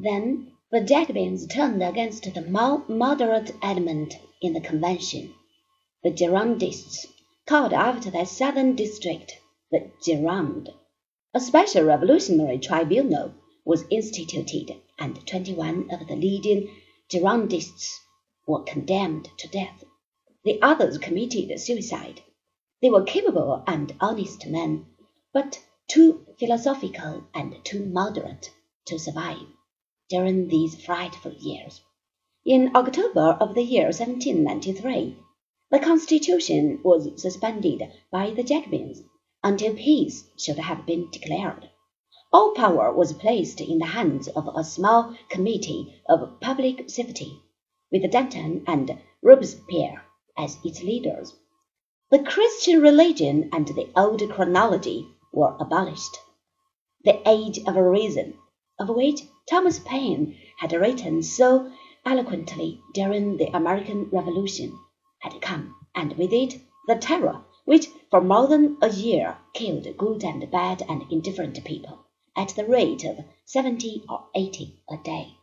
Then the Jacobins turned against the moderate element in the Convention, the Girondists, called after their southern district the Gironde. A special revolutionary tribunal was instituted, and twenty one of the leading Girondists were condemned to death. The others committed suicide. They were capable and honest men, but too philosophical and too moderate to survive during these frightful years. In October of the year 1793, the Constitution was suspended by the Jacobins until peace should have been declared. All power was placed in the hands of a small committee of public safety, with Danton and Robespierre as its leaders. The Christian religion and the old chronology were abolished. The Age of Reason, of which Thomas Paine had written so eloquently during the American Revolution, had come, and with it the terror which for more than a year killed good and bad and indifferent people at the rate of seventy or eighty a day.